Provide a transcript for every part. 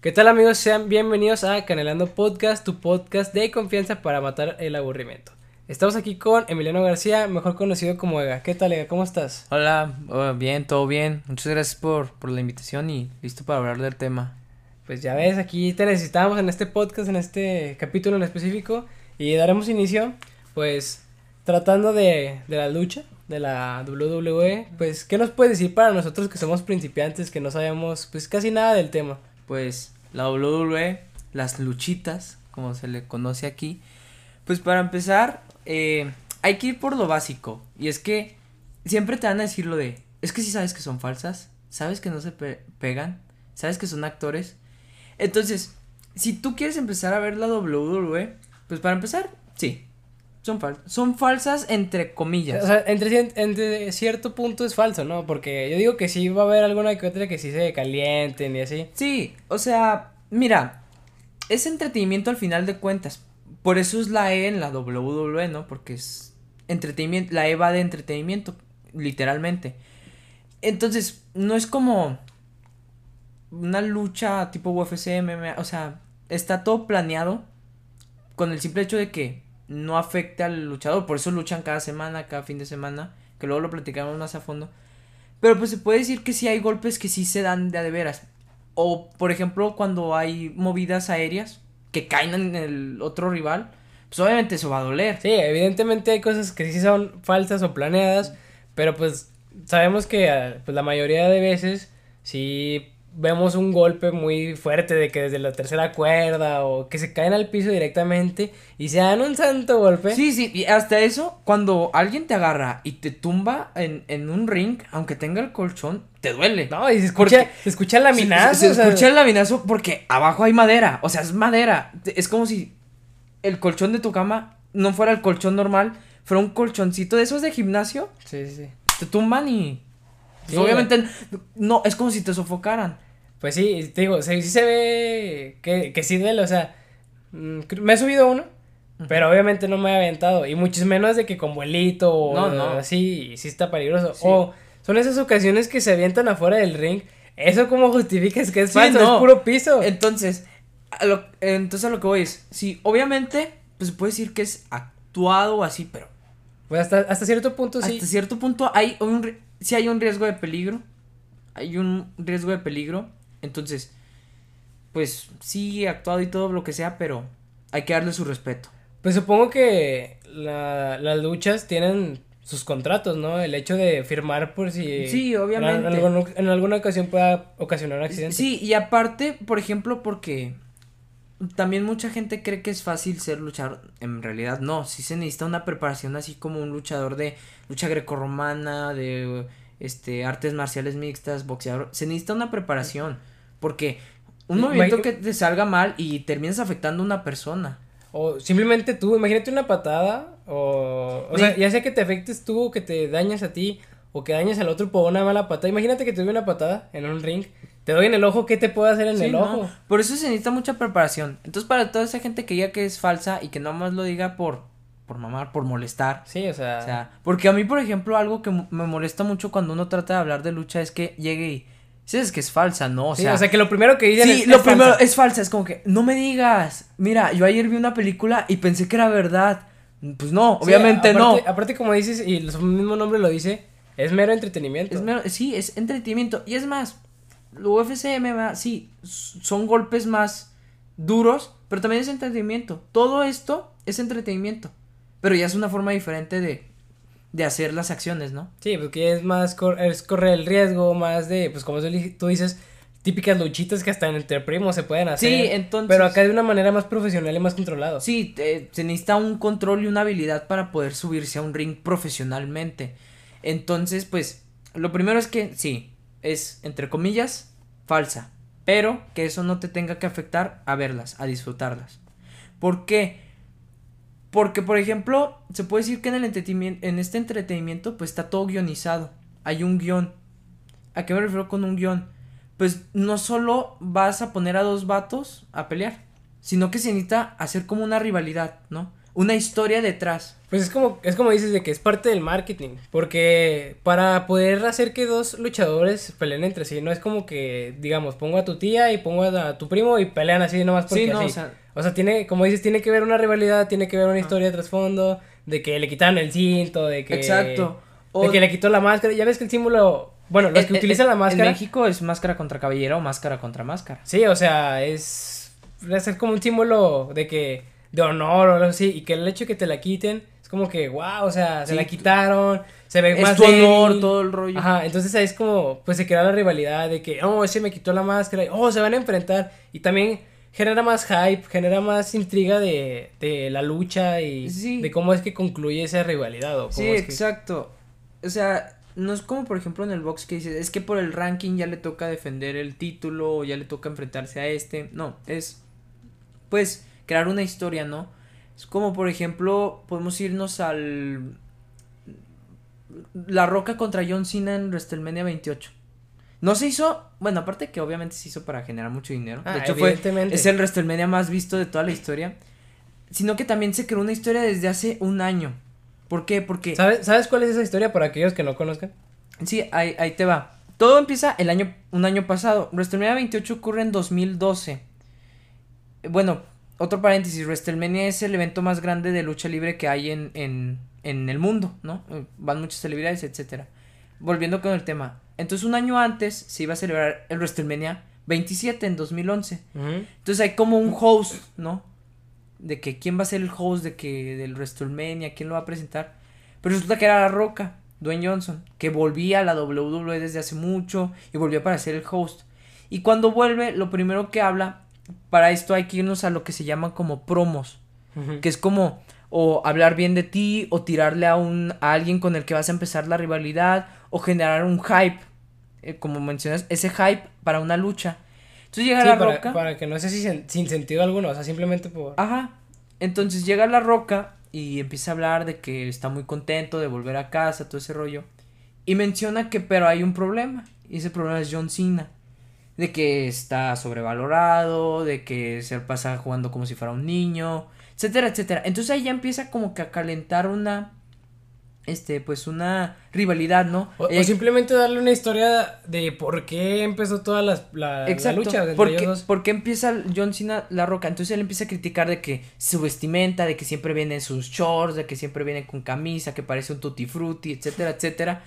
¿Qué tal amigos? Sean bienvenidos a Canelando Podcast, tu podcast de confianza para matar el aburrimiento. Estamos aquí con Emiliano García, mejor conocido como Ega. ¿Qué tal Ega? ¿Cómo estás? Hola, oh, bien, todo bien. Muchas gracias por, por la invitación y listo para hablar del tema. Pues ya ves, aquí te necesitamos en este podcast, en este capítulo en específico y daremos inicio pues tratando de, de la lucha de la WWE, pues ¿qué nos puedes decir para nosotros que somos principiantes, que no sabemos pues casi nada del tema? Pues la WWE, las luchitas, como se le conoce aquí, pues para empezar, eh, hay que ir por lo básico, y es que siempre te van a decir lo de, es que si sabes que son falsas, sabes que no se pegan, sabes que son actores, entonces, si tú quieres empezar a ver la WWE, pues para empezar, sí, son falsas. Son falsas entre comillas. O sea, entre, entre, cierto punto es falso, ¿no? Porque yo digo que sí va a haber alguna que otra que sí se calienten y así. Sí, o sea, mira, es entretenimiento al final de cuentas. Por eso es la E en la WWE, ¿no? Porque es entretenimiento, la E va de entretenimiento, literalmente. Entonces, no es como una lucha tipo UFC, MMA, o sea, está todo planeado con el simple hecho de que no afecte al luchador. Por eso luchan cada semana, cada fin de semana. Que luego lo platicamos más a fondo. Pero pues se puede decir que sí hay golpes que sí se dan de a de veras. O por ejemplo cuando hay movidas aéreas que caen en el otro rival. Pues obviamente eso va a doler. Sí, evidentemente hay cosas que sí son falsas o planeadas. Pero pues sabemos que ah, pues, la mayoría de veces sí vemos un golpe muy fuerte de que desde la tercera cuerda o que se caen al piso directamente y se dan un santo golpe. Sí, sí, y hasta eso, cuando alguien te agarra y te tumba en, en un ring, aunque tenga el colchón, te duele. No, y se escucha, se escucha el laminazo. Se, escucha el laminazo porque abajo hay madera, o sea, es madera. Es como si el colchón de tu cama no fuera el colchón normal, fuera un colchoncito de esos de gimnasio. Sí, sí. Te tumban y pues, obviamente, no, es como si te sofocaran. Pues sí, te digo, sí, se ve que, que sí duele, o sea, mm, me he subido uno, pero obviamente no me he aventado, y muchos menos de que con vuelito o no, no. así, sí está peligroso. O son esas ocasiones que se avientan afuera del ring, eso como justificas que es falso, es puro piso. Entonces, a lo, entonces a lo que voy es, sí, obviamente, pues se puede decir que es actuado así, pero... Pues hasta, hasta cierto punto sí. Hasta cierto punto hay un si hay un riesgo de peligro. Hay un riesgo de peligro. Entonces, pues sí, actuado y todo lo que sea, pero hay que darle su respeto. Pues supongo que la, las luchas tienen sus contratos, ¿no? El hecho de firmar por si... Sí, obviamente. En, alguna ocasión pueda ocasionar un accidente. Sí, y aparte, por ejemplo, porque también mucha gente cree que es fácil ser luchador. En realidad no, sí se necesita una preparación así como un luchador de lucha grecorromana, de este artes marciales mixtas, boxeador. Se necesita una preparación. Porque un movimiento que te salga mal y terminas afectando a una persona. O simplemente tú, imagínate una patada, o, o sea, ya sea que te afectes tú, o que te dañes a ti, o que dañes al otro por una mala patada. Imagínate que te doy una patada en un ring, te doy en el ojo, ¿qué te puedo hacer en el ojo? Por eso se necesita mucha preparación. Entonces, para toda esa gente que diga que es falsa y que no más lo diga por, por mamar, por molestar. Sí, o sea. O sea, porque a mí, por ejemplo, algo que me molesta mucho cuando uno trata de hablar de lucha es que llegue y es que es falsa, ¿no? O sea, o sea que lo primero que dicen sí, lo primero es falsa, es como que no me digas. Mira, yo ayer vi una película y pensé que era verdad. Pues no, obviamente no. Aparte como dices y el mismo nombre lo dice, es mero entretenimiento. Es mero, sí, es entretenimiento y es más, lo UFC MMA sí son golpes más duros, pero también es entretenimiento. Todo esto es entretenimiento, pero ya es una forma diferente de de hacer las acciones, ¿no? Sí, porque es más, es correr el riesgo, más de, pues como tú dices, típicas luchitas que hasta entre primos se pueden hacer. Sí, entonces. Pero acá de una manera más profesional y más controlado. Sí, se necesita un control y una habilidad para poder subirse a un ring profesionalmente. Entonces, pues, lo primero es que, sí, es, entre comillas, falsa. Pero que eso no te tenga que afectar a verlas, a disfrutarlas. ¿Por qué? Porque, por ejemplo, se puede decir que en, el entretenimiento, en este entretenimiento, pues está todo guionizado. Hay un guion. ¿A qué me refiero con un guion? Pues no solo vas a poner a dos vatos a pelear, sino que se necesita hacer como una rivalidad, ¿no? Una historia detrás. Pues es como, es como dices de que es parte del marketing, porque para poder hacer que dos luchadores peleen entre sí, no es como que, digamos, pongo a tu tía y pongo a tu primo y pelean así nomás porque sí, no, O, sea, o sea, tiene, como dices, tiene que ver una rivalidad, tiene que ver una historia de trasfondo, de que le quitaron el cinto, de que... Exacto. de que le quitó la máscara, ya ves que el símbolo... Bueno, los que utilizan la máscara... En México es máscara contra caballero o máscara contra máscara. Sí, o sea, es... Es como un símbolo de que... De honor o algo así, y que el hecho de que te la quiten como que, wow, o sea, se la quitaron, se ve es más tu honor, todo el rollo. Ajá, entonces ahí es como, pues se crea la rivalidad de que, oh, ese me quitó la máscara, oh, se van a enfrentar. Y también genera más hype, genera más intriga de, de la lucha y de cómo es que concluye esa rivalidad. O sí, exacto. O sea, no es como por ejemplo en el box que dices, es que por el ranking ya le toca defender el título o ya le toca enfrentarse a este. No, es, pues, crear una historia, ¿no? Es como, por ejemplo, podemos irnos al. La Roca contra John Cena en WrestleMania 28. No se hizo, bueno, aparte que obviamente se hizo para generar mucho dinero. de ah, hecho, fue, es el WrestleMania más visto de toda la historia. Sino que también se creó una historia desde hace un año. ¿Por qué? Porque. ¿Sabes, ¿Sabes cuál es esa historia para aquellos que no conozcan? Sí, ahí, ahí te va. Todo empieza el año, un año pasado. WrestleMania 28 ocurre en 2012. Bueno, otro paréntesis, WrestleMania es el evento más grande de lucha libre que hay en, en, en el mundo, ¿no? Eh, van muchas celebridades, etcétera. Volviendo con el tema. Entonces, un año antes se iba a celebrar el WrestleMania 27 en 2011. Entonces, hay como un host, ¿no? De que quién va a ser el host de que del WrestleMania, quién lo va a presentar. Pero resulta que era La Roca, Dwayne Johnson, que volvía a la WWE desde hace mucho y volvió para ser el host. Y cuando vuelve, lo primero que habla para esto hay que irnos a lo que se llaman como promos, que es como o hablar bien de ti o tirarle a un a alguien con el que vas a empezar la rivalidad o generar un hype, eh, como mencionas, ese hype para una lucha. Entonces llega la para, roca. Para que no sé si sin sentido alguno, o sea, simplemente por. Ajá. Entonces llega la roca y empieza a hablar de que está muy contento de volver a casa, todo ese rollo. Y menciona que, pero hay un problema. Y ese problema es John Cena de que está sobrevalorado, de que se pasa jugando como si fuera un niño, etcétera, etcétera. Entonces ahí ya empieza como que a calentar una este, pues una rivalidad, ¿no? O, eh, simplemente darle una historia de por qué empezó toda la, la, lucha de porque, ¿Por qué empieza John Cena la roca? Entonces él empieza a criticar de que su vestimenta, de que siempre viene en sus shorts, de que siempre viene con camisa, que parece un tutti frutti, etcétera, etcétera.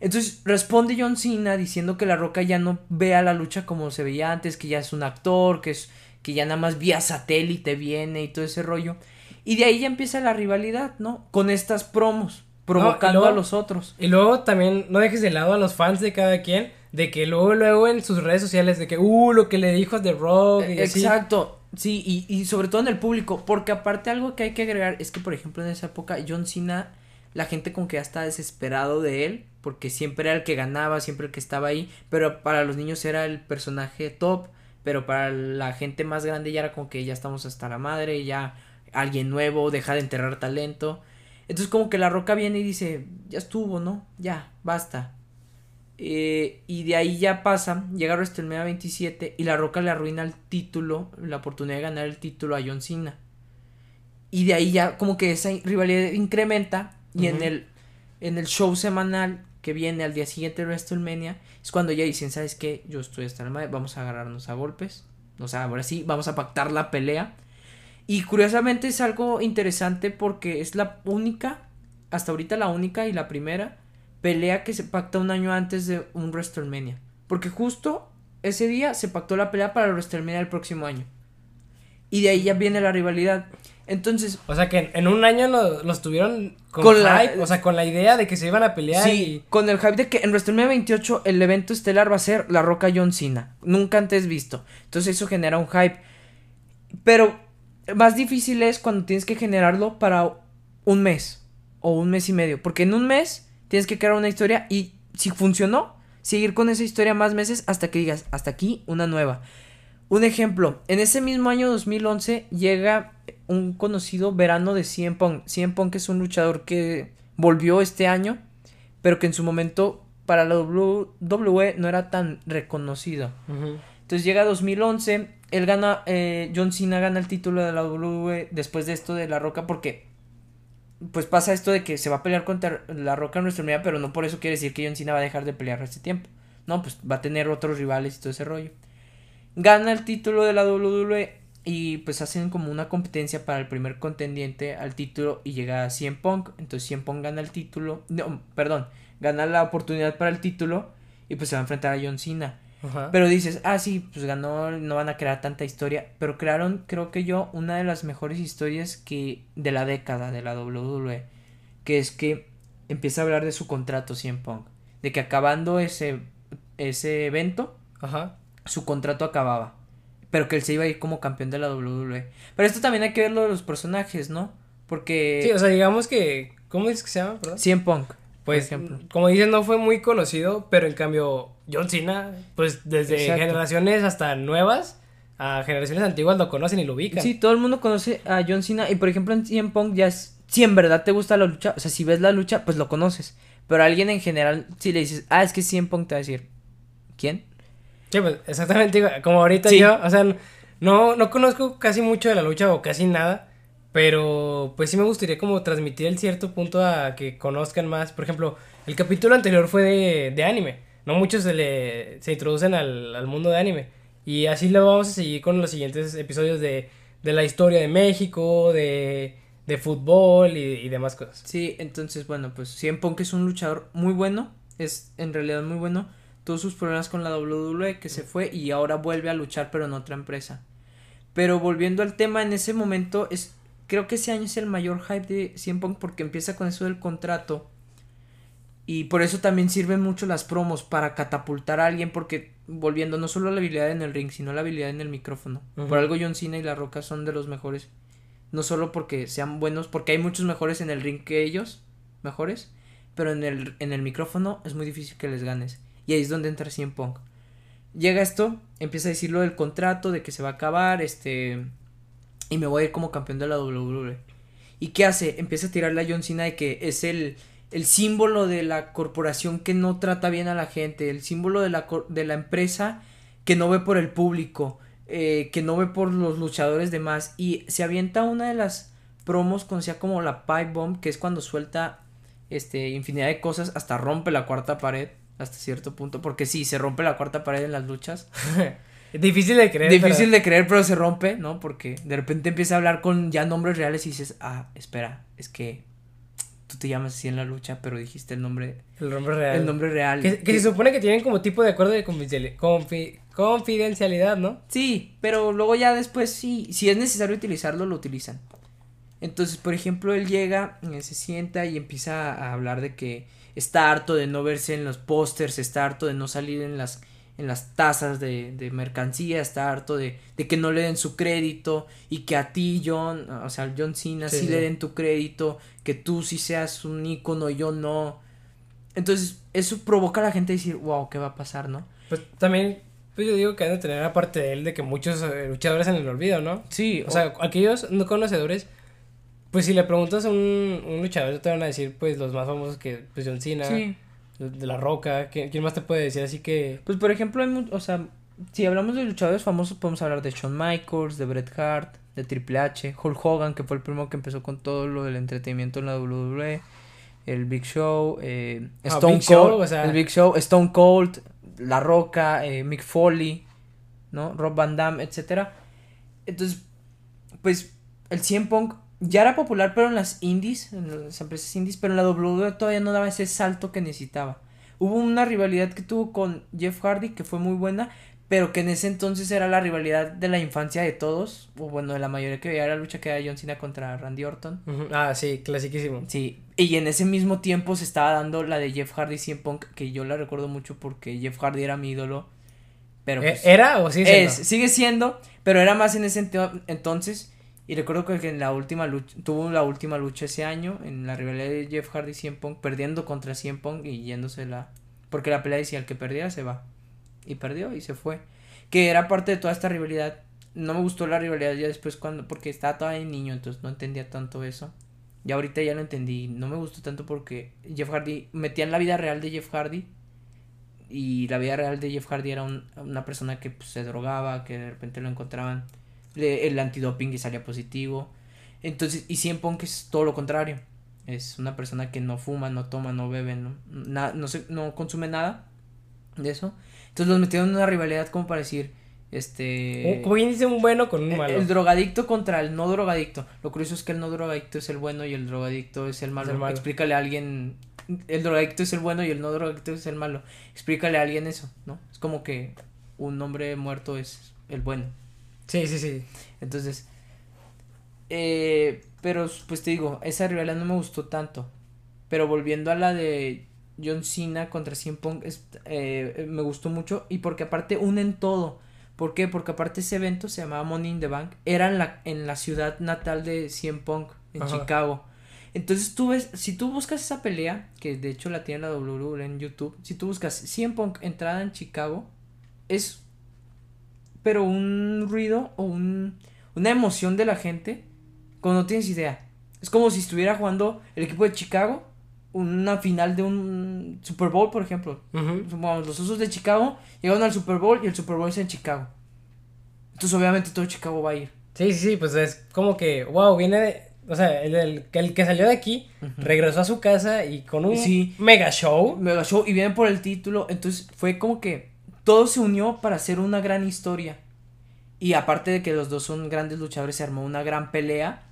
Entonces responde John Cena diciendo que La Roca ya no vea la lucha como se veía antes, que ya es un actor, que es que ya nada más vía satélite viene y todo ese rollo. Y de ahí ya empieza la rivalidad, ¿no? Con estas promos, provocando a los otros. Y luego también no dejes de lado a los fans de cada quien, de que luego, luego en sus redes sociales, de que, uh, lo que le dijo a The Rock. Y Exacto. Sí, y, y sobre todo en el público, porque aparte algo que hay que agregar es que, por ejemplo, en esa época John Cena, la gente como que ya está desesperado de él, porque siempre era el que ganaba, siempre el que estaba ahí, pero para los niños era el personaje top, pero para la gente más grande ya era como que ya estamos hasta la madre, ya alguien nuevo, deja de enterrar talento. Entonces como que la roca viene y dice, ya estuvo, ¿no? Ya, basta. Eh, y de ahí ya pasa, llega WrestleMania 27 y la roca le arruina el título, la oportunidad de ganar el título a John Cena. Y de ahí ya como que esa rivalidad incrementa y en el en el show semanal que viene al día siguiente de WrestleMania, es cuando ya dicen, ¿sabes qué? Yo estoy hasta la madre, vamos a agarrarnos a golpes. O sea, ahora sí, vamos a pactar la pelea. Y curiosamente es algo interesante porque es la única, hasta ahorita la única y la primera pelea que se pacta un año antes de un WrestleMania. Porque justo ese día se pactó la pelea para el WrestleMania del próximo año. Y de ahí ya viene la rivalidad. Entonces. O sea que en un año los tuvieron con, hype, o sea, con la idea de que se iban a pelear. Sí, con el hype de que en WrestleMania 28 el evento estelar va a ser La Roca John Cena. Nunca antes visto. Entonces eso genera un hype. Pero más difícil es cuando tienes que generarlo para un mes o un mes y medio. Porque en un mes tienes que crear una historia y si funcionó, seguir con esa historia más meses hasta que digas, hasta aquí una nueva. Un ejemplo, en ese mismo año 2011 llega un conocido verano de Cien Pong. Cien Pong es un luchador que volvió este año, pero que en su momento para la WWE no era tan reconocido. Entonces llega 2011, él gana, eh, John Cena gana el título de la WWE después de esto de La Roca porque pues pasa esto de que se va a pelear contra La Roca en WrestleMania, pero no por eso quiere decir que John Cena va a dejar de pelear este tiempo. No, pues va a tener otros rivales y todo ese rollo. Gana el título de la WWE y pues hacen como una competencia para el primer contendiente al título y llega a CM Punk. Entonces CM Punk gana el título, no, perdón, gana la oportunidad para el título y pues se va a enfrentar a John Cena. Pero dices, ah, sí, pues ganó, no van a crear tanta historia. Pero crearon, creo que yo, una de las mejores historias que de la década de la WWE. Que es que empieza a hablar de su contrato CM Punk. De que acabando ese, ese evento, Ajá. su contrato acababa. Pero que él se iba a ir como campeón de la WWE. Pero esto también hay que verlo de los personajes, ¿no? Porque. Sí, o sea, digamos que. ¿Cómo dices que se llama? Perdón? CM Punk. Pues, como dicen, no fue muy conocido, pero en cambio, John Cena, pues desde generaciones hasta nuevas a generaciones antiguas lo conocen y lo ubican. Sí, todo el mundo conoce a John Cena y por ejemplo en CM Punk ya es, si en verdad te gusta la lucha, o sea, si ves la lucha, pues lo conoces. Pero a alguien en general, si le dices, ah, es que CM Punk te va a decir, ¿quién? Sí, pues exactamente, como ahorita yo, o sea, no, no conozco casi mucho de la lucha o casi nada. Pero pues sí me gustaría como transmitir el cierto punto a que conozcan más. Por ejemplo, el capítulo anterior fue de, de anime. No muchos se le se introducen al, al, mundo de anime. Y así lo vamos a seguir con los siguientes episodios de, de la historia de México, de, de fútbol y, y, demás cosas. Sí, entonces bueno, pues CM Punk es un luchador muy bueno. Es en realidad muy bueno. Todos sus problemas con la WWE que se fue y ahora vuelve a luchar pero en otra empresa. Pero volviendo al tema, en ese momento es creo que ese año es el mayor hype de CM Punk porque empieza con eso del contrato. Y por eso también sirven mucho las promos para catapultar a alguien porque volviendo no solo la habilidad en el ring, sino la habilidad en el micrófono. Por algo John Cena y La Roca son de los mejores. No solo porque sean buenos, porque hay muchos mejores en el ring que ellos, mejores, pero en el, en el micrófono es muy difícil que les ganes. Y ahí es donde entra CM Punk. Llega esto, empieza a decir lo del contrato, de que se va a acabar, este y me voy a ir como campeón de la WWE. ¿Y qué hace? Empieza a tirarle a John Cena de que es el, el símbolo de la corporación que no trata bien a la gente, el símbolo de la, de la empresa que no ve por el público, eh, que no ve por los luchadores demás. Y se avienta una de las promos conocida como la Pipe Bomb, que es cuando suelta este, infinidad de cosas, hasta rompe la cuarta pared, hasta cierto punto, porque sí, se rompe la cuarta pared en las luchas. Difícil de creer. Difícil de creer, pero se rompe, ¿no? Porque de repente empieza a hablar con ya nombres reales y dices, ah, espera, es que tú te llamas así en la lucha, pero dijiste el nombre. El nombre real. El nombre real. Que, se supone que tienen como tipo de acuerdo de confidencialidad, ¿no? Sí, pero luego ya después sí, si es necesario utilizarlo, lo utilizan. Entonces, por ejemplo, él llega, eh, se sienta y empieza a hablar de que está harto de no verse en los pósters, está harto de no salir en las en las tasas de, de mercancía, está harto de, de, que no le den su crédito y que a ti, John, o sea, John Cena sí, le den tu crédito, que tú sí seas un ícono, yo no. Entonces, eso provoca a la gente a decir, wow, ¿qué va a pasar, no? Pues también, pues yo digo que han de tener aparte de él de que muchos eh, luchadores en el olvido, ¿no? Sí. O, sea, aquellos no conocedores, pues si le preguntas a un, un luchador, te van a decir, pues, los más famosos que, pues, John Cena. Sí de La Roca, ¿quién, más te puede decir? Así que... Pues por ejemplo, hay, o sea, si hablamos de luchadores famosos, podemos hablar de Shawn Michaels, de Bret Hart, de Triple H, Hulk Hogan, que fue el primero que empezó con todo lo del entretenimiento en la WWE, el Big Show, eh, ah, Stone Cold, el Big Show, Stone Cold, La Roca, eh, Mick Foley, ¿no? Rob Van Damme, etcétera. Entonces, pues, el CM Punk ya era popular, pero en las indies, en las empresas indies, pero en la WWE todavía no daba ese salto que necesitaba. Hubo una rivalidad que tuvo con Jeff Hardy que fue muy buena, pero que en ese entonces era la rivalidad de la infancia de todos, o bueno, de la mayoría que veía la lucha que era John Cena contra Randy Orton. Ah, sí, clasiquísimo. Sí, y en ese mismo tiempo se estaba dando la de Jeff Hardy 100 Punk, que yo la recuerdo mucho porque Jeff Hardy era mi ídolo. Pero ¿E-, pues, ¿Era o sigue siendo? sigue siendo, pero era más en ese entonces. Y recuerdo que en la última lucha, tuvo la última lucha ese año, en la rivalidad de Jeff Hardy y CM Punk, perdiendo contra CM Punk y yéndose la... Porque la pelea decía, el que perdiera se va. Y perdió y se fue. Que era parte de toda esta rivalidad. No me gustó la rivalidad ya después cuando... Porque estaba todavía niño, entonces no entendía tanto eso. Y ahorita ya lo entendí. No me gustó tanto porque Jeff Hardy... Metían la vida real de Jeff Hardy. Y la vida real de Jeff Hardy era una persona que pues, se drogaba, que de repente lo encontraban el antidoping y salía positivo. Entonces, y 100 Punk es todo lo contrario. Es una persona que no fuma, no toma, no bebe, no, no, se, no consume nada de eso. Entonces los metieron en una rivalidad como para decir, este... Como bien dice un bueno con un malo. El, drogadicto contra el no drogadicto. Lo curioso es que el no drogadicto es el bueno y el drogadicto es el malo. Explícale a alguien... El drogadicto es el bueno y el no drogadicto es el malo. Explícale a alguien eso, ¿no? Es como que un hombre muerto es el bueno. Sí, sí, sí. Entonces... Eh, pero pues te digo, esa rivalidad no me gustó tanto. Pero volviendo a la de John Cena contra CM Punk, eh, me gustó mucho. Y porque aparte unen todo ¿Por qué? Porque aparte ese evento se llamaba Money in the Bank. Era en la, en la ciudad natal de CM Punk, en Chicago. Entonces tú ves, si tú buscas esa pelea, que de hecho la tiene la WWE en YouTube, si tú buscas CM Punk entrada en Chicago, es pero un ruido o un, una emoción de la gente cuando no tienes idea. Es como si estuviera jugando el equipo de Chicago una final de un Super Bowl, por ejemplo. los Usos de Chicago llegaron al Super Bowl y el Super Bowl es en Chicago. Entonces, obviamente, todo Chicago va a ir. Sí, sí, sí, pues es como que, wow, viene de. O sea, el, el, el que salió de aquí regresó a su casa y con un mega show. Mega show y viene por el título. Entonces, fue como que todo se unió para hacer una gran historia. Y aparte de que los dos son grandes luchadores, se armó una gran pelea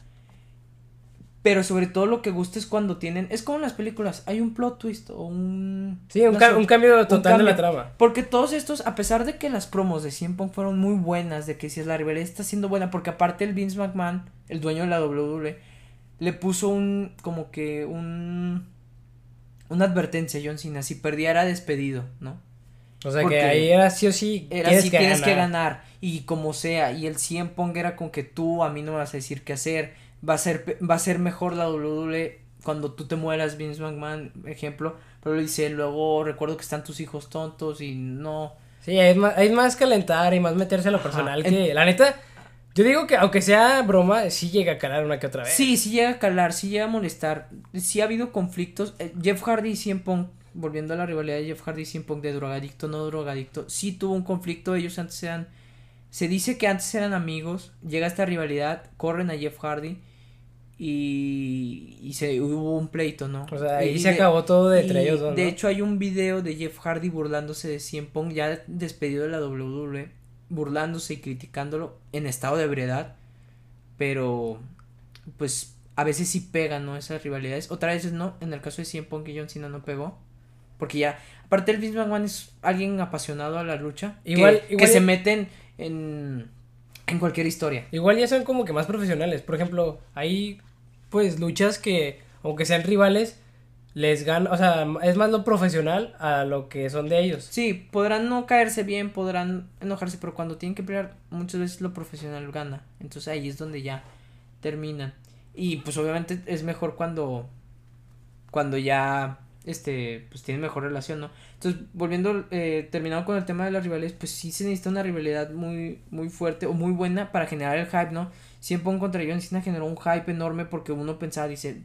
pero sobre todo lo que gusta es cuando tienen. Es como en las películas, hay un plot twist o un. Sí, un, cambio total de la trama. Porque todos estos, a pesar de que las promos de CM Punk fueron muy buenas, de que si es la rivalidad está siendo buena, porque aparte el Vince McMahon, el dueño de la WWE, le puso un. como que un. Una advertencia a John Cena, si perdía era despedido, ¿no? O sea que ahí era sí o sí. Era sí tienes que ganar. Y como sea. Y el CM Punk era con que tú a mí no me vas a decir qué hacer va a ser, va a ser mejor la WWE cuando tú te mueras, Vince McMahon, ejemplo, pero le dice, luego recuerdo que están tus hijos tontos y no. Sí, hay más, hay más calentar y más meterse a lo personal que, la neta, yo digo que aunque sea broma, sí llega a calar una que otra vez. Sí, sí llega a calar, sí llega a molestar, sí ha habido conflictos, eh, Jeff Hardy y CM Punk, volviendo a la rivalidad de Jeff Hardy y CM Punk de drogadicto, no drogadicto, sí tuvo un conflicto, ellos antes eran, se dice que antes eran amigos, llega esta rivalidad, corren a Jeff Hardy, y, y se hubo un pleito, ¿no? O sea, ahí se acabó todo de entre ellos De hecho, hay un video de Jeff Hardy burlándose de CM Punk, ya despedido de la WWE, burlándose y criticándolo en estado de ebriedad, pero pues a veces sí pegan, ¿no? Esas rivalidades, otras veces no, en el caso de CM Punk y John Cena no pegó, porque ya, aparte el Vince McMahon es alguien apasionado a la lucha, igual, que, que se meten en en cualquier historia. Igual ya son como que más profesionales. Por ejemplo, hay pues luchas que, aunque sean rivales, les gana, o sea, es más lo profesional a lo que son de ellos. Sí, podrán no caerse bien, podrán enojarse, pero cuando tienen que pelear, muchas veces lo profesional gana. Entonces ahí es donde ya terminan. Y pues obviamente es mejor cuando, cuando ya, este, pues tienen mejor relación, ¿no? Entonces, volviendo, eh, terminado con el tema de las rivales, pues sí se necesita una rivalidad muy, muy fuerte o muy buena para generar el hype, ¿no? CM Punk contra John Cena generó un hype enorme porque uno pensaba, dice,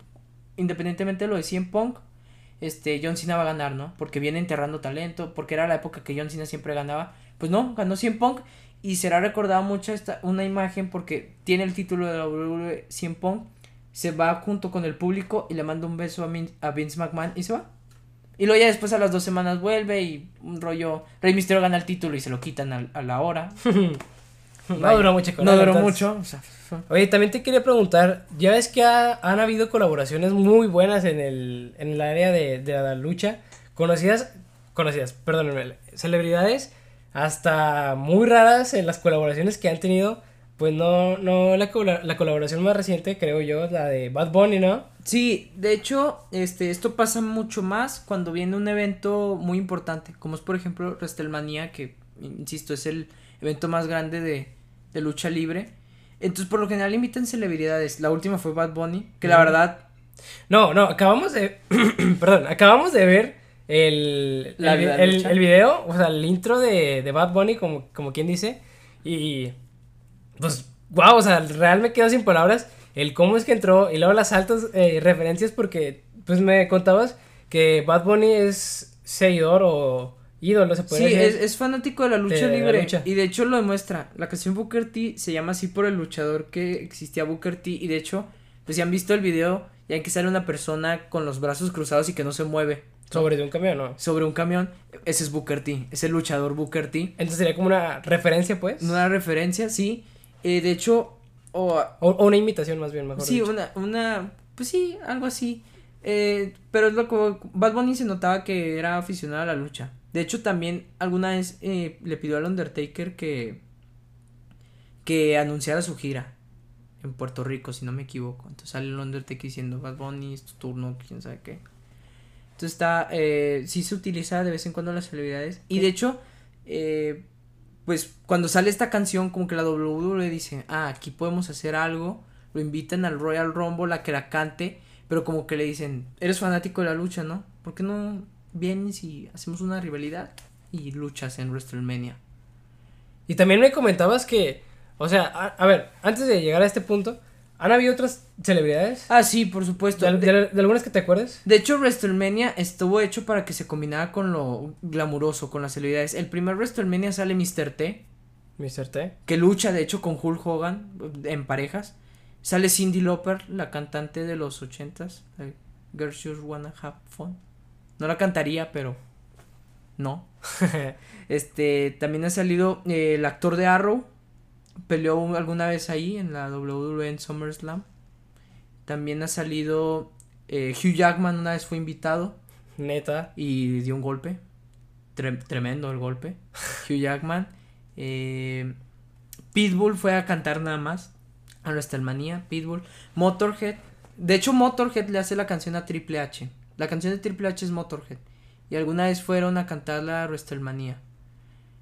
independientemente de lo de CM Punk, este, John Cena va a ganar, ¿no? Porque viene enterrando talento, porque era la época que John Cena siempre ganaba. Pues no, ganó CM Punk y será recordada mucho esta, una imagen porque tiene el título de la WWE CM Punk, se va junto con el público y le manda un beso a, a Vince McMahon y se va. Y luego ya después a las dos semanas vuelve y un rollo, Rey Mysterio gana el título y se lo quitan a, a la hora. no duró mucho No duró mucho. O sea, Oye, también te quería preguntar, ya ves que han habido colaboraciones muy buenas en el, en el área de, de la lucha, conocidas, conocidas, perdónenme, celebridades hasta muy raras en las colaboraciones que han tenido, pues no, no la, la colaboración más reciente, creo yo, la de Bad Bunny, ¿no? Sí, de hecho, este, esto pasa mucho más cuando viene un evento muy importante, como es por ejemplo WrestleMania, que, insisto, es el evento más grande de, de lucha libre. Entonces, por lo general invitan celebridades. La última fue Bad Bunny, que la verdad... No, no, acabamos de... perdón, acabamos de ver el, el, el, video, o sea, el intro de, de Bad Bunny, como, como quien dice. Y... Pues, wow, o sea, real me quedo sin palabras el cómo es que entró y luego las altas eh, referencias porque, pues me contabas que Bad Bunny es seguidor o ídolo, se puede sí, decir. Sí, es, fanático de la lucha libre. Y de hecho lo demuestra. La canción Booker T se llama así por el luchador que existía Booker T. Y de hecho, Pues si han visto el video, ya que sale una persona con los brazos cruzados y que no se mueve. ¿Sobre un camión no? Sobre un camión. Ese es Booker T. Es el luchador Booker T. Entonces sería como una referencia, pues. Una referencia, sí. Eh, de hecho. O, o, una imitación, más bien, mejor. Sí, una, una. Pues sí, algo así. Eh, pero es lo que. Bad Bunny se notaba que era aficionado a la lucha. De hecho, también alguna vez eh, le pidió al Undertaker que. que anunciara su gira en Puerto Rico, si no me equivoco. Entonces sale el Undertaker diciendo Bad Bunny, es tu turno, quién sabe qué. Entonces está, eh, sí se utiliza de vez en cuando las celebridades. Y de hecho, eh, pues cuando sale esta canción, como que la WWE dice, ah, aquí podemos hacer algo. Lo invitan al Royal Rumble a que la cante. Pero como que le dicen, eres fanático de la lucha, ¿no? ¿Por qué no vienes y hacemos una rivalidad y luchas en WrestleMania? Y también me comentabas que, o sea, a ver, antes de llegar a este punto, ¿Han habido otras celebridades? Ah, sí, por supuesto. ¿De, algunas que te acuerdes? De hecho, WrestleMania estuvo hecho para que se combinara con lo glamuroso, con las celebridades. El primer WrestleMania sale Mr. T. Mr. T. Que lucha, de hecho, con Hulk Hogan en parejas. Sale Cindy Lauper, la cantante de los ochentas. Girls Just Wanna Have Fun. No la cantaría, pero... No. este, también ha salido eh, el actor de Arrow, peleó alguna vez ahí en la WWE en SummerSlam. También ha salido eh, Hugh Jackman una vez fue invitado. Neta. Y dio un golpe. tremendo el golpe. Hugh Jackman. Eh, Pitbull fue a cantar nada más. A WrestleMania. Pitbull. Motorhead. De hecho, Motorhead le hace la canción a Triple H. La canción de Triple H es Motorhead. Y alguna vez fueron a cantarla a WrestleMania.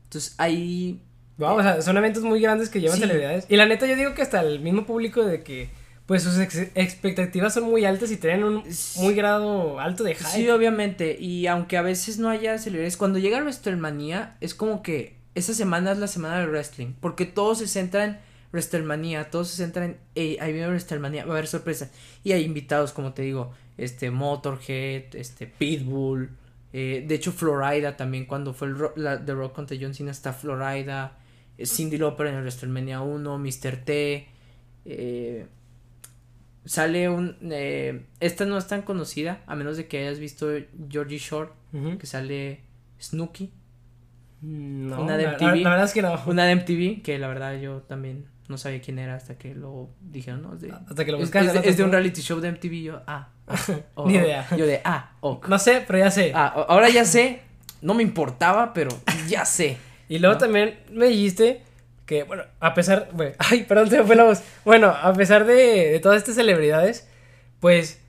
Entonces ahí O sea, son eventos muy grandes que llevan celebridades. Y la neta, yo digo que hasta el mismo público de que, pues sus expectativas son muy altas y tienen un muy grado alto de hype. Sí, obviamente. Y aunque a veces no haya celebridades, cuando llega WrestleMania, es como que esa semana es la semana del wrestling. Porque todo se centra en WrestleMania, todo se centra en, hey, ahí viene WrestleMania, va a haber sorpresas. Y hay invitados, como te digo, este, Motorhead, este, Pitbull. Eh, de hecho, Florida también, cuando fue el la, The Rock contra John Cena, está Florida. Cindy Lauper en el WrestleMania 1, Mr. T. Eh, sale un. Eh, esta no es tan conocida, a menos de que hayas visto Georgie Shore, que sale Snooki. No, una de MTV. La, verdad es que no. Una de MTV, que la verdad yo también no sabía quién era hasta que lo dijeron, ¿no? hasta que lo buscaste. Es, de un reality show de MTV, yo, ah. Ni idea. Yo de, ah, ok. No sé, pero ya sé. Ah, ahora ya sé. No me importaba, pero ya sé. Y luego también me dijiste que, bueno, a pesar, bueno, ay, perdón, se me fue la voz. Bueno, a pesar de, todas estas celebridades, pues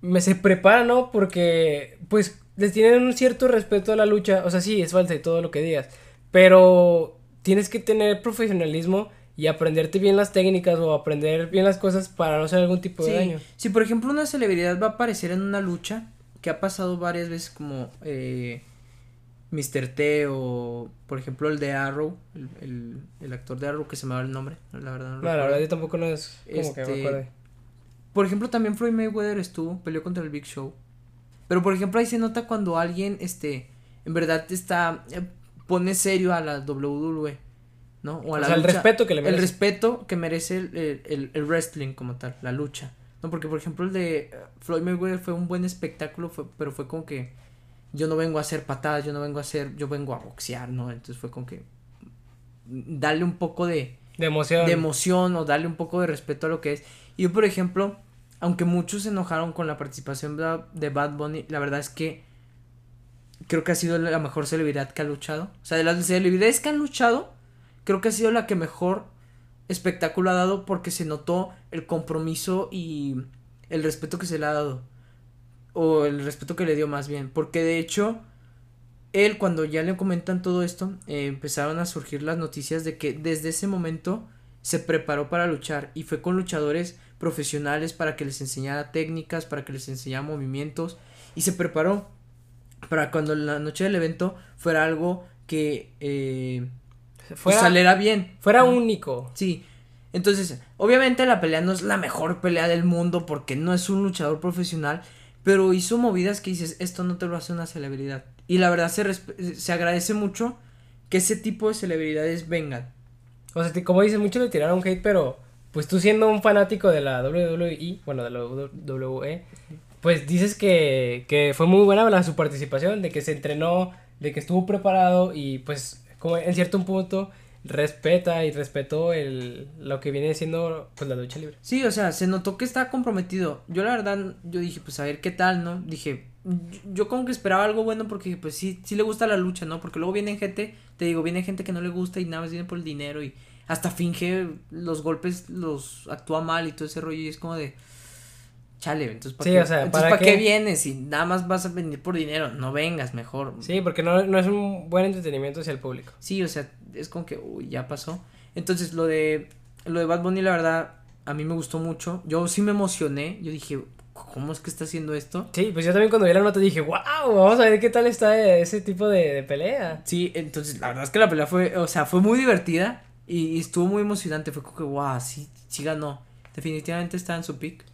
me se preparan, ¿no? Porque, pues, les tienen un cierto respeto a la lucha. O sea, sí, es falsa y todo lo que digas. Pero tienes que tener profesionalismo y aprenderte bien las técnicas o aprender bien las cosas para no hacer algún tipo de daño. Si, por ejemplo, una celebridad va a aparecer en una lucha, que ha pasado varias veces como eh, Mr. T o por ejemplo el de Arrow, el, el, actor de Arrow que se me va el nombre, la verdad no, la verdad yo tampoco no es como que me este, acuerde. Por ejemplo también Floyd Mayweather estuvo, peleó contra el Big Show. Pero por ejemplo ahí se nota cuando alguien este en verdad está eh, pone serio a la WWE, ¿no? O, a sea, el respeto que le merece. El respeto que merece el, el, el, wrestling como tal, la lucha. No, porque por ejemplo el de eh, Floyd Mayweather fue un buen espectáculo, fue, pero fue como que yo no vengo a hacer patadas, yo no vengo a hacer, yo vengo a boxear, ¿no? Entonces fue como que darle un poco de, de emoción. De emoción o darle un poco de respeto a lo que es. Y yo, por ejemplo, aunque muchos se enojaron con la participación de Bad Bunny, la verdad es que creo que ha sido la mejor celebridad que ha luchado. O sea, de las celebridades que han luchado, creo que ha sido la que mejor espectáculo ha dado porque se notó el compromiso y el respeto que se le ha dado o el respeto que le dio más bien, porque de hecho él cuando ya le comentan todo esto, eh, empezaron a surgir las noticias de que desde ese momento se preparó para luchar y fue con luchadores profesionales para que les enseñara técnicas, para que les enseñara movimientos y se preparó para cuando la noche del evento fuera algo que eh, fuera, saliera bien. Fuera único. Sí. Entonces, obviamente la pelea no es la mejor pelea del mundo porque no es un luchador profesional, pero hizo movidas que dices, esto no te lo hace una celebridad. Y la verdad se, se agradece mucho que ese tipo de celebridades vengan. O sea, como dices, muchos le tiraron hate, pero pues tú siendo un fanático de la WWE, bueno, de la WWE, pues dices que, que fue muy buena la, su participación, de que se entrenó, de que estuvo preparado y pues en cierto punto respeta y respetó el, lo que viene siendo pues la lucha libre. Sí, o sea, se notó que estaba comprometido. Yo la verdad, yo dije, pues a ver qué tal, ¿no? Dije, yo como que esperaba algo bueno porque pues sí, sí le gusta la lucha, ¿no? Porque luego viene gente, te digo, viene gente que no le gusta y nada más viene por el dinero y hasta finge los golpes, los actúa mal y todo ese rollo y es como de... Chale, entonces ¿para, qué, ¿para, qué? vienes? Si nada más vas a venir por dinero, no vengas, mejor. Sí, porque no, no es un buen entretenimiento hacia el público. Sí, o sea, es como que, uy, ya pasó. Entonces, lo de, lo de Bad Bunny, la verdad, a mí me gustó mucho. Yo sí me emocioné. Yo dije, ¿cómo es que está haciendo esto? Sí, pues yo también cuando vi la nota dije, wow, vamos a ver qué tal está ese tipo de, pelea. Sí, entonces, la verdad es que la pelea fue, o sea, fue muy divertida y, estuvo muy emocionante. Fue como que, wow, sí, sí ganó. Definitivamente está en su pick.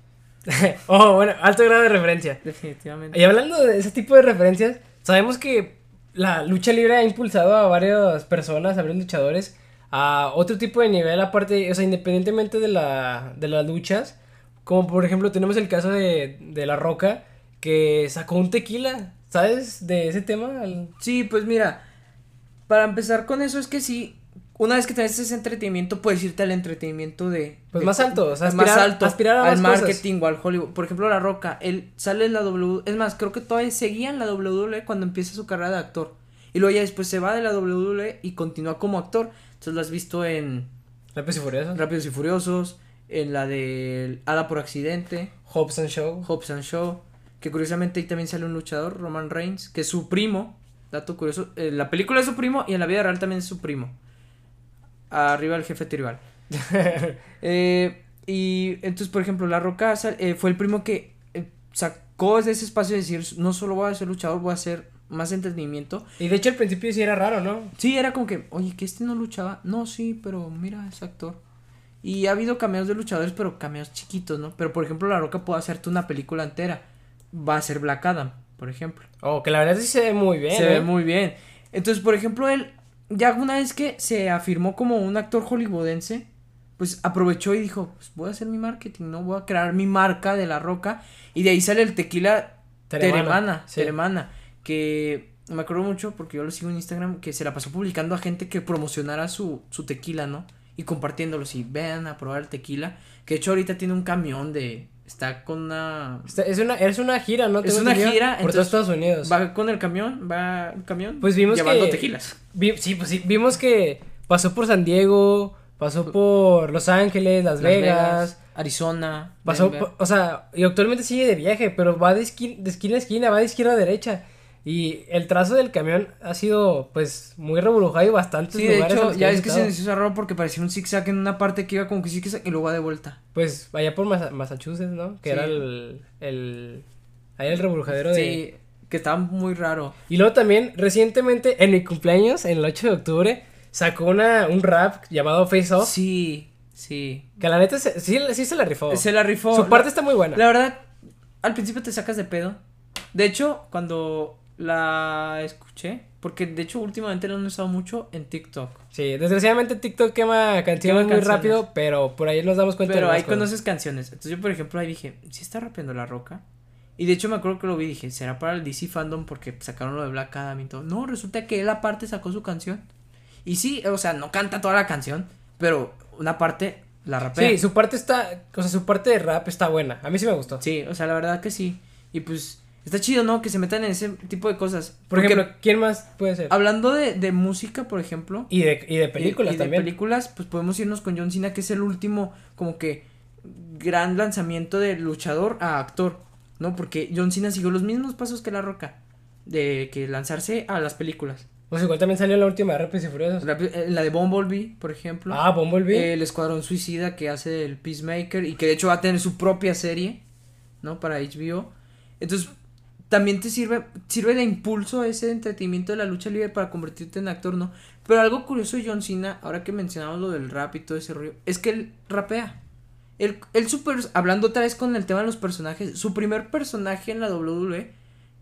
oh, bueno, alto grado de referencia. Definitivamente. Y hablando de ese tipo de referencias, sabemos que la lucha libre ha impulsado a varias personas, a varios luchadores, a otro tipo de nivel, aparte, o sea, independientemente de, la, de las luchas. Como por ejemplo, tenemos el caso de, de La Roca, que sacó un tequila. ¿Sabes de ese tema? Sí, pues mira, para empezar con eso es que sí, una vez que tenés ese entretenimiento, puedes irte al entretenimiento de. Pues más alto, o sea, aspirar, más alto. Aspirar a al marketing o al Hollywood. Por ejemplo, La Roca, él sale en la W. Es más, creo que todavía seguía en la WWE cuando empieza su carrera de actor. Y luego ya después se va de la WWE y continúa como actor. Entonces lo has visto en. Rápidos y Furiosos. Rápidos y Furiosos. En la de Hada por accidente. Hobbs and Show. Hobbs and Show. Que curiosamente ahí también sale un luchador, Roman Reigns, que es su primo. Dato curioso. En la película es su primo y en la vida real también es su primo arriba el jefe tribal. eh, y entonces, por ejemplo, La Roca eh, fue el primo que eh, sacó de ese espacio de decir, no solo voy a ser luchador, voy a hacer más entretenimiento. Y de hecho al principio sí era raro, ¿no? Sí, era como que, oye, que este no luchaba. No, sí, pero mira, es actor. Y ha habido cameos de luchadores, pero cameos chiquitos, ¿no? Pero por ejemplo, La Roca puede hacerte una película entera. Va a ser Black Adam, por ejemplo. Oh, que la verdad sí se ve muy bien. Se ve muy bien. Entonces, por ejemplo, él ya una vez que se afirmó como un actor hollywoodense, pues aprovechó y dijo, pues voy a hacer mi marketing, ¿no? Voy a crear mi marca de la roca. Y de ahí sale el tequila Teremana, Teremana, que me acuerdo mucho porque yo lo sigo en Instagram, que se la pasó publicando a gente que promocionara su, su tequila, ¿no? Y compartiéndolos y vean a probar el tequila. Que de hecho ahorita tiene un camión de, está con una es una es una gira no es una gira por todos Estados Unidos. va con el camión va el camión pues vimos llevando tequilas. sí pues sí vimos que pasó por San Diego pasó por Los Ángeles Las, Vegas, Arizona pasó o sea y actualmente sigue de viaje pero va de esquina, de esquina a esquina va de izquierda a derecha y el trazo del camión ha sido, pues, muy revolujado y bastante. Sí, de hecho, ya es que se hizo raro porque parecía un zigzag en una parte que iba como que zigzag y luego va de vuelta. Pues, allá por Massachusetts, ¿no? Que era el, el, ahí el revolujadero de... Sí, que estaba muy raro. Y luego también, recientemente, en mi cumpleaños, en el 8 de octubre, sacó una, un rap llamado Face Off. Sí, sí. Que la neta, sí, sí se la rifó. Se la rifó. Su parte está muy buena. La verdad, al principio te sacas de pedo. De hecho, cuando la escuché. Porque de hecho últimamente la han usado mucho en TikTok. Sí, desgraciadamente TikTok quema canciones muy rápido, pero por ahí nos damos cuenta. Pero ahí conoces canciones. Entonces yo por ejemplo ahí dije, si está rapeando La Roca? Y de hecho me acuerdo que lo vi y dije, ¿será para el DC Fandom? Porque sacaron lo de Black Adam y todo. No, resulta que él aparte sacó su canción. Y sí, o sea, no canta toda la canción, pero una parte la rapea. Sí, su parte está, o sea, su parte de rap está buena. A mí sí me gustó. Sí, o sea, la verdad que sí. Y pues Está chido, ¿no? Que se metan en ese tipo de cosas. Por ejemplo, ¿quién más puede ser? Hablando de, de música, por ejemplo. Y de, y de películas y, también. de películas, pues podemos irnos con John Cena, que es el último, como que, gran lanzamiento de luchador a actor, ¿no? Porque John Cena siguió los mismos pasos que La Roca, de que lanzarse a las películas. Pues igual también salió la última de Rápidos y Furiosos. La, eh, la, de Bumblebee, por ejemplo. Ah, Bumblebee. el Escuadrón Suicida que hace el Peacemaker y que de hecho va a tener su propia serie, ¿no? Para HBO. Entonces, también te sirve, sirve de impulso ese entretenimiento de la lucha libre para convertirte en actor, ¿no? Pero algo curioso de John Cena, ahora que mencionamos lo del rap y todo ese rollo, es que él rapea. Él, él super, hablando otra vez con el tema de los personajes, su primer personaje en la WWE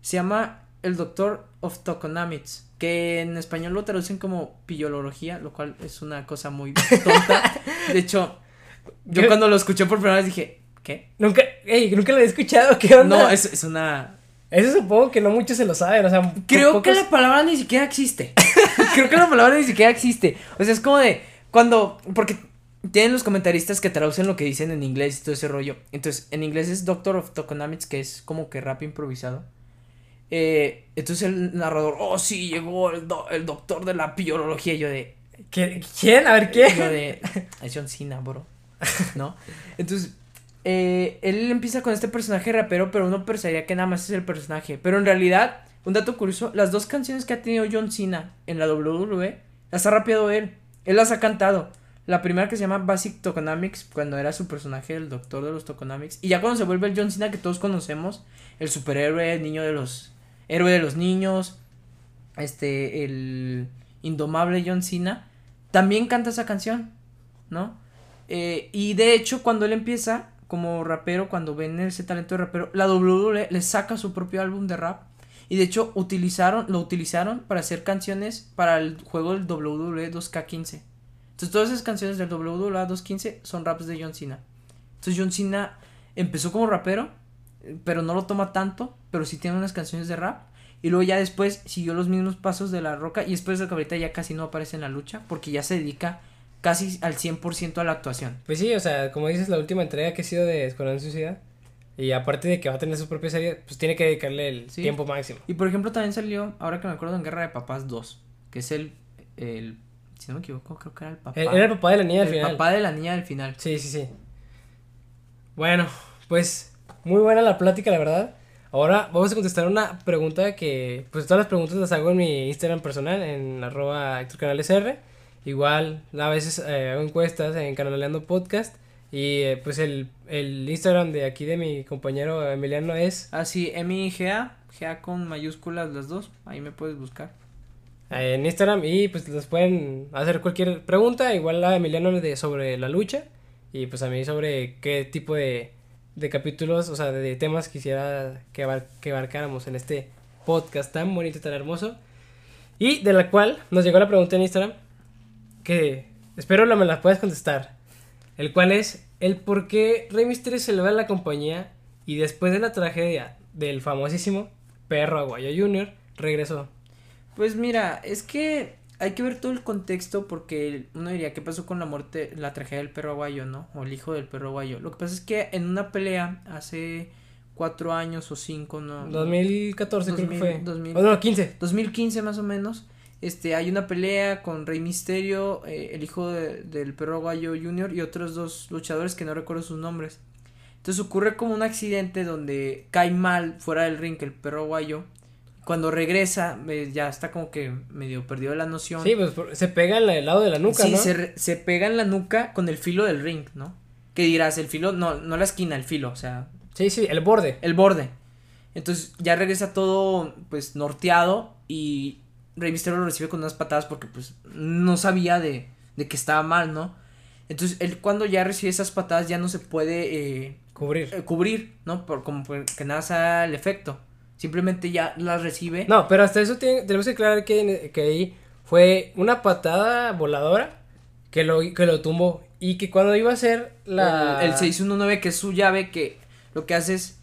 se llama el Doctor of Tokonamitz, que en español lo traducen como pillología, lo cual es una cosa muy tonta. De hecho, Yo cuando lo escuché por primera vez dije, ¿qué? Nunca, nunca lo he escuchado, ¿qué onda? No, es, es una... Eso supongo que no muchos se lo saben, o sea... Creo que la palabra ni siquiera existe. Creo que la palabra ni siquiera existe. O sea, es como de, cuando, porque tienen los comentaristas que traducen lo que dicen en inglés y todo ese rollo. Entonces, en inglés es Doctor of Tokenomics, que es como que rap improvisado. Eh, entonces el narrador, oh sí, llegó el, el doctor de la biología. Y yo de. ¿Quién? A ver, ¿quién? Yo de. Es John Cena, bro. ¿No? Entonces, eh, él empieza con este personaje rapero, pero uno pensaría que nada más es el personaje. Pero en realidad, un dato curioso: las dos canciones que ha tenido John Cena en la WWE las ha rapeado él. Él las ha cantado. La primera que se llama Basic Tokenomics, cuando era su personaje, el doctor de los Tokenomics. Y ya cuando se vuelve el John Cena que todos conocemos, el superhéroe, el niño de los. héroe de los niños. Este, el indomable John Cena. También canta esa canción, ¿no? Eh, y de hecho, cuando él empieza como rapero, cuando ven ese talento de rapero, la WWE le saca su propio álbum de rap. Y de hecho, utilizaron, lo utilizaron para hacer canciones para el juego del WWE 2K15. Entonces todas esas canciones del WWA 215 son raps de John Cena. Entonces John Cena empezó como rapero, pero no lo toma tanto, pero sí tiene unas canciones de rap. Y luego ya después siguió los mismos pasos de la roca y después de que ya casi no aparece en la lucha porque ya se dedica casi al 100% a la actuación. Pues sí, o sea, como dices, la última entrega que ha sido de Escuadrón Suicida. Y aparte de que va a tener su propia serie, pues tiene que dedicarle el tiempo máximo. Y por ejemplo también salió, ahora que me acuerdo, en Guerra de Papás 2, que es el, el si no me equivoco, creo que era el papá. Era el papá de la niña del final. El papá de la niña del final. Sí, sí, sí. Bueno, pues muy buena la plática, la verdad. Ahora vamos a contestar una pregunta que, pues todas las preguntas las hago en mi Instagram personal, en arroba R. Igual, a veces eh, hago encuestas en Canaleando Podcast. Y eh, pues el, el, Instagram de aquí de mi compañero Emiliano es... Ah, sí, M-I-G-A, G-A con mayúsculas las dos, ahí me puedes buscar en Instagram y pues les pueden hacer cualquier pregunta, igual a Emiliano de, sobre la lucha y pues a mí sobre qué tipo de, de capítulos, o sea, de, temas quisiera que, que abarcáramos en este podcast tan bonito, tan hermoso y de la cual nos llegó la pregunta en Instagram que espero la me la puedas contestar, el cual es el por qué Rey Mysterio se le va a la compañía y después de la tragedia del famosísimo Perro Aguayo Jr. regresó. Pues mira, es que hay que ver todo el contexto porque uno diría, ¿qué pasó con la muerte, la tragedia del perro aguayo, no? O el hijo del perro aguayo. Lo que pasa es que en una pelea hace cuatro años o cinco, ¿no? 2014 creo que fue. 2000, o no, 15. 2015 más o menos. Este, hay una pelea con Rey Misterio, eh, el hijo del perro aguayo junior y otros dos luchadores que no recuerdo sus nombres. Entonces ocurre como un accidente donde cae mal fuera del ring el perro aguayo cuando regresa, eh, ya está como que medio perdido la noción. Sí, pues se pega en el lado de la nuca, ¿no? Sí, se, se pega en la nuca con el filo del ring, ¿no? Que dirás, el filo, no, no la esquina, el filo, o sea. Sí, sí, el borde. El borde. Entonces ya regresa todo, pues, norteado y Rey Mysterio lo recibe con unas patadas porque, pues, no sabía de, de que estaba mal, ¿no? Entonces, él cuando ya recibe esas patadas ya no se puede... Eh, cubrir. Eh, cubrir, ¿no? Por como que nada sea el efecto. Simplemente ya las recibe. No, pero hasta eso tenemos que aclarar que, que ahí fue una patada voladora que lo, que lo tumbó. Y que cuando iba a hacer la. El, el 619, que es su llave, que lo que hace es.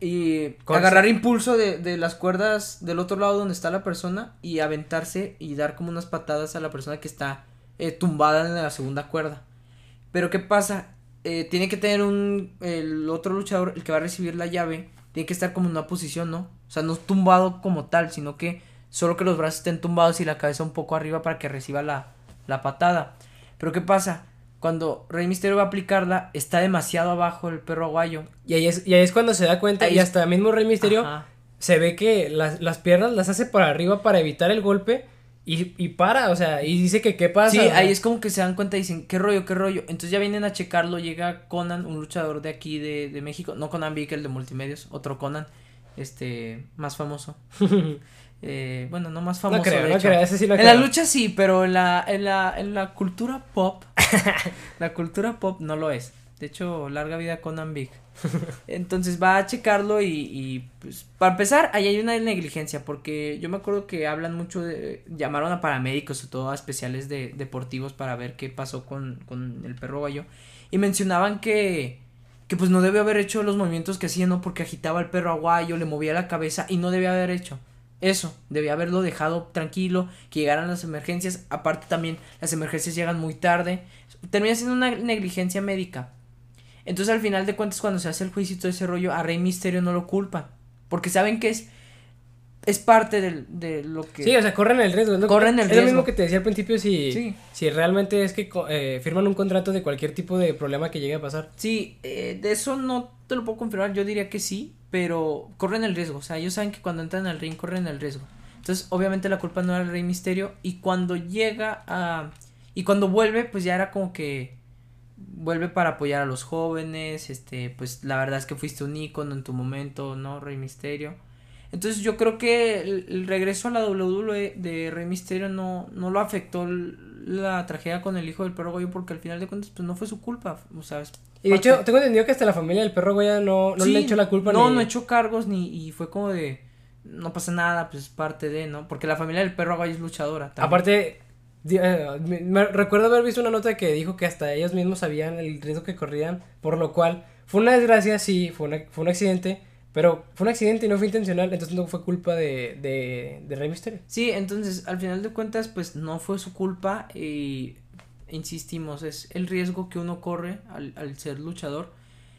Y agarrar impulso de, de, las cuerdas del otro lado donde está la persona y aventarse y dar como unas patadas a la persona que está eh, tumbada en la segunda cuerda. Pero ¿qué pasa? Eh, tiene que tener un. El otro luchador, el que va a recibir la llave, tiene que estar como en una posición, ¿no? O sea, no tumbado como tal, sino que solo que los brazos estén tumbados y la cabeza un poco arriba para que reciba la, la patada. Pero ¿qué pasa? Cuando Rey Misterio va a aplicarla, está demasiado abajo el perro aguayo. Y ahí es, y ahí es cuando se da cuenta, y hasta mismo Rey Misterio se ve que las, las piernas las hace para arriba para evitar el golpe y, y para, o sea, y dice que qué pasa. Sí, ahí es como que se dan cuenta y dicen, qué rollo, qué rollo. Entonces ya vienen a checarlo, llega Conan, un luchador de aquí de, de México, no Conan Vick, el de multimedios, otro Conan, este, más famoso. eh, bueno, no más famoso. No creo, no creo, ese sí En la lucha sí, pero en la, en la, en la cultura pop, la cultura pop no lo es. De hecho, larga vida Conan Big. Entonces va a checarlo y, y, pues para empezar, ahí hay una negligencia porque yo me acuerdo que hablan mucho de, llamaron a paramédicos o todo a especiales de deportivos para ver qué pasó con, con el perro gallo y mencionaban que que pues no debe haber hecho los movimientos que hacía, ¿no? Porque agitaba al perro aguayo, le movía la cabeza y no debía haber hecho eso, debía haberlo dejado tranquilo, que llegaran las emergencias, aparte también las emergencias llegan muy tarde, termina siendo una negligencia médica. Entonces al final de cuentas cuando se hace el juicio y todo ese rollo, a Rey Misterio no lo culpan, porque saben que es es parte de lo que... Sí, o sea, corren el riesgo. ¿no? Corren el riesgo. Es lo mismo que te decía al principio si, si realmente es que eh, firman un contrato de cualquier tipo de problema que llegue a pasar. Sí, eh, de eso no te lo puedo confirmar, yo diría que sí, pero corren el riesgo. O sea, ellos saben que cuando entran al ring corren el riesgo. Entonces, obviamente la culpa no era el Rey Misterio y cuando llega a... Y cuando vuelve, pues ya era como que vuelve para apoyar a los jóvenes, este, pues la verdad es que fuiste un ícono en tu momento, ¿no? Rey Misterio. Entonces yo creo que el, regreso a la WWE de Rey Misterio no, no lo afectó la tragedia con el hijo del perro Goyo porque al final de cuentas pues no fue su culpa, sea, y de hecho, tengo entendido que hasta la familia del perro Goya no, no le echó la culpa. No, no echó cargos ni, y fue como de, no pasa nada, pues es parte de, ¿no? Porque la familia del perro Goya es luchadora. Aparte, eh, me, recuerdo haber visto una nota que dijo que hasta ellos mismos sabían el riesgo que corrían, por lo cual fue una desgracia, sí, fue, fue un accidente, pero fue un accidente y no fue intencional, entonces no fue culpa de, de, de Rey Mysterio. Sí, entonces al final de cuentas pues no fue su culpa y insistimos, es el riesgo que uno corre al, al ser luchador.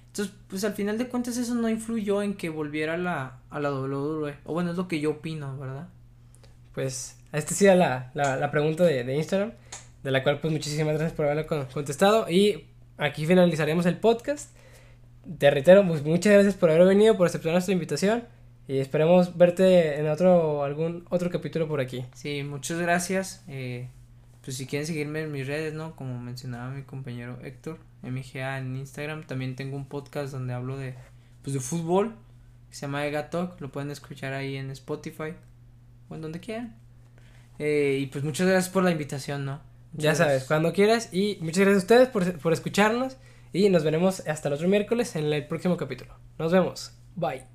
Entonces pues al final de cuentas eso no influyó en que volviera a la, a la WWE, o bueno es lo que yo opino, ¿verdad? Pues esta ha sido la, la, la pregunta de, de Instagram, de la cual pues muchísimas gracias por haberla contestado y aquí finalizaremos el podcast te reitero, pues muchas gracias por haber venido, por aceptar nuestra invitación. Y esperemos verte en otro algún otro capítulo por aquí. Sí, muchas gracias. Eh, pues si quieren seguirme en mis redes, ¿no? Como mencionaba mi compañero Héctor, MGA en Instagram. También tengo un podcast donde hablo de, pues, de fútbol. se llama Ega Talk. Lo pueden escuchar ahí en Spotify. O en donde quieran. Eh, y pues muchas gracias por la invitación, ¿no? ya sabes, cuando quieras. Y muchas gracias a ustedes por, por escucharnos. Y nos veremos hasta el otro miércoles en el próximo capítulo. Nos vemos. Bye.